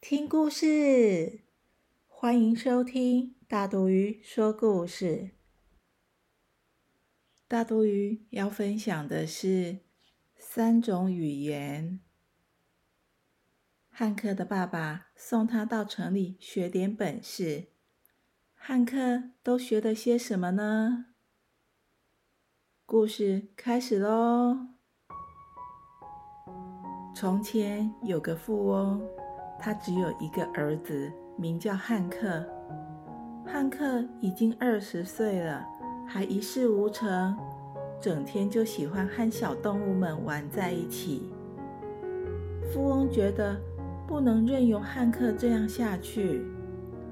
听故事，欢迎收听大肚鱼说故事。大肚鱼要分享的是三种语言。汉克的爸爸送他到城里学点本事，汉克都学了些什么呢？故事开始喽！从前有个富翁。他只有一个儿子，名叫汉克。汉克已经二十岁了，还一事无成，整天就喜欢和小动物们玩在一起。富翁觉得不能任由汉克这样下去，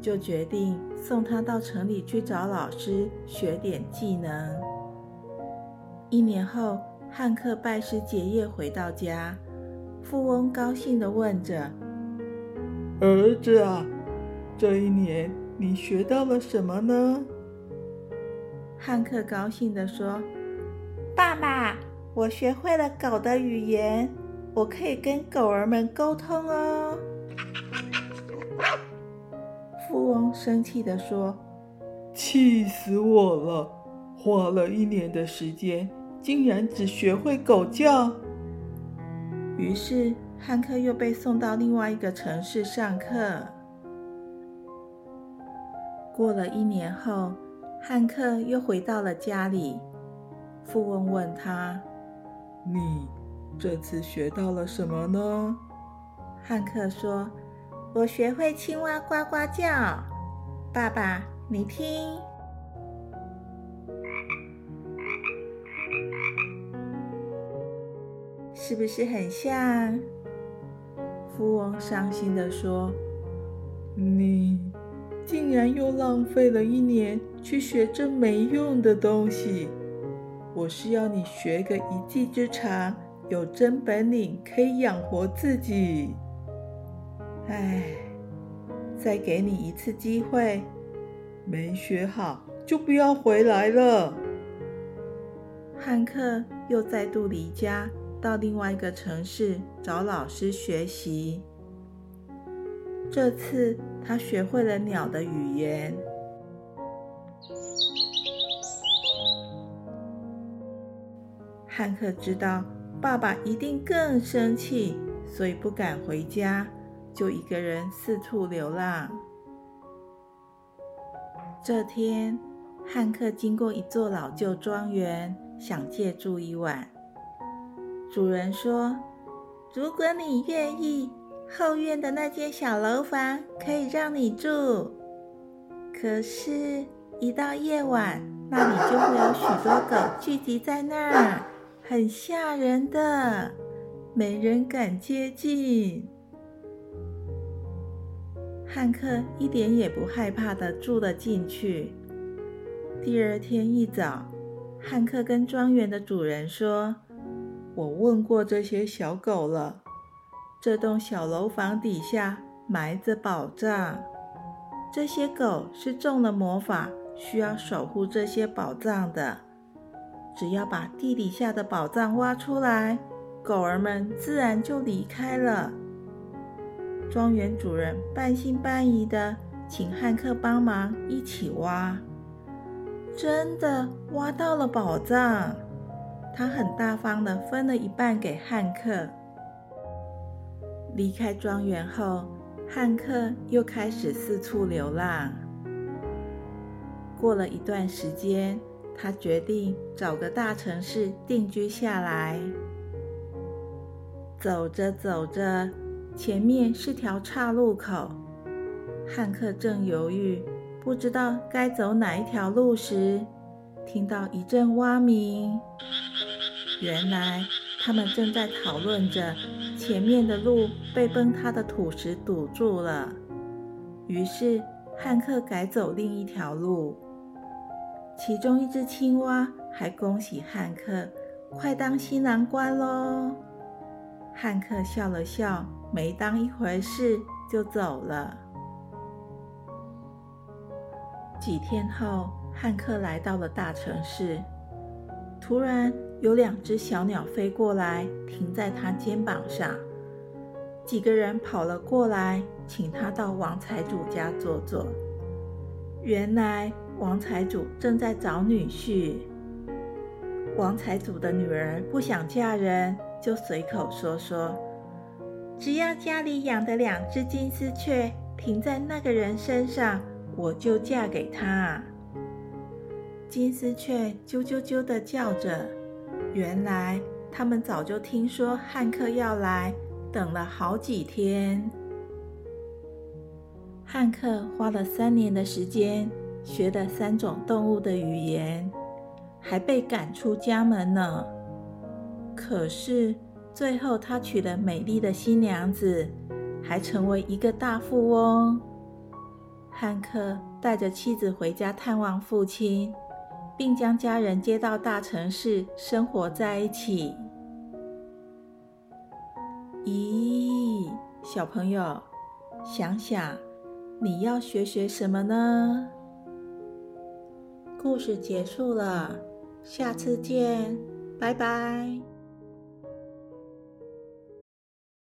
就决定送他到城里去找老师学点技能。一年后，汉克拜师结业回到家，富翁高兴地问着。儿子啊，这一年你学到了什么呢？汉克高兴地说：“爸爸，我学会了狗的语言，我可以跟狗儿们沟通哦。”富翁生气地说：“气死我了！花了一年的时间，竟然只学会狗叫。”于是。汉克又被送到另外一个城市上课。过了一年后，汉克又回到了家里。富翁问他：“你这次学到了什么呢？”汉克说：“我学会青蛙呱呱叫。”爸爸，你听。是不是很像？富翁伤心地说：“你竟然又浪费了一年去学这没用的东西！我是要你学个一技之长，有真本领，可以养活自己。哎，再给你一次机会，没学好就不要回来了。”汉克又再度离家。到另外一个城市找老师学习。这次他学会了鸟的语言。汉克知道爸爸一定更生气，所以不敢回家，就一个人四处流浪。这天，汉克经过一座老旧庄园，想借住一晚。主人说：“如果你愿意，后院的那间小楼房可以让你住。可是，一到夜晚，那里就会有许多狗聚集在那儿，很吓人的，没人敢接近。”汉克一点也不害怕的住了进去。第二天一早，汉克跟庄园的主人说。我问过这些小狗了，这栋小楼房底下埋着宝藏。这些狗是中了魔法，需要守护这些宝藏的。只要把地底下的宝藏挖出来，狗儿们自然就离开了。庄园主人半信半疑的请汉克帮忙一起挖，真的挖到了宝藏。他很大方的分了一半给汉克。离开庄园后，汉克又开始四处流浪。过了一段时间，他决定找个大城市定居下来。走着走着，前面是条岔路口，汉克正犹豫，不知道该走哪一条路时，听到一阵蛙鸣。原来他们正在讨论着前面的路被崩塌的土石堵住了。于是汉克改走另一条路。其中一只青蛙还恭喜汉克快当新郎官喽。汉克笑了笑，没当一回事，就走了。几天后，汉克来到了大城市。突然，有两只小鸟飞过来，停在他肩膀上。几个人跑了过来，请他到王财主家坐坐。原来，王财主正在找女婿。王财主的女儿不想嫁人，就随口说说：“只要家里养的两只金丝雀停在那个人身上。”我就嫁给他。金丝雀啾啾啾的叫着，原来他们早就听说汉克要来，等了好几天。汉克花了三年的时间，学了三种动物的语言，还被赶出家门呢。可是最后，他娶了美丽的新娘子，还成为一个大富翁。汉克带着妻子回家探望父亲，并将家人接到大城市生活在一起。咦，小朋友，想想你要学学什么呢？故事结束了，下次见，拜拜。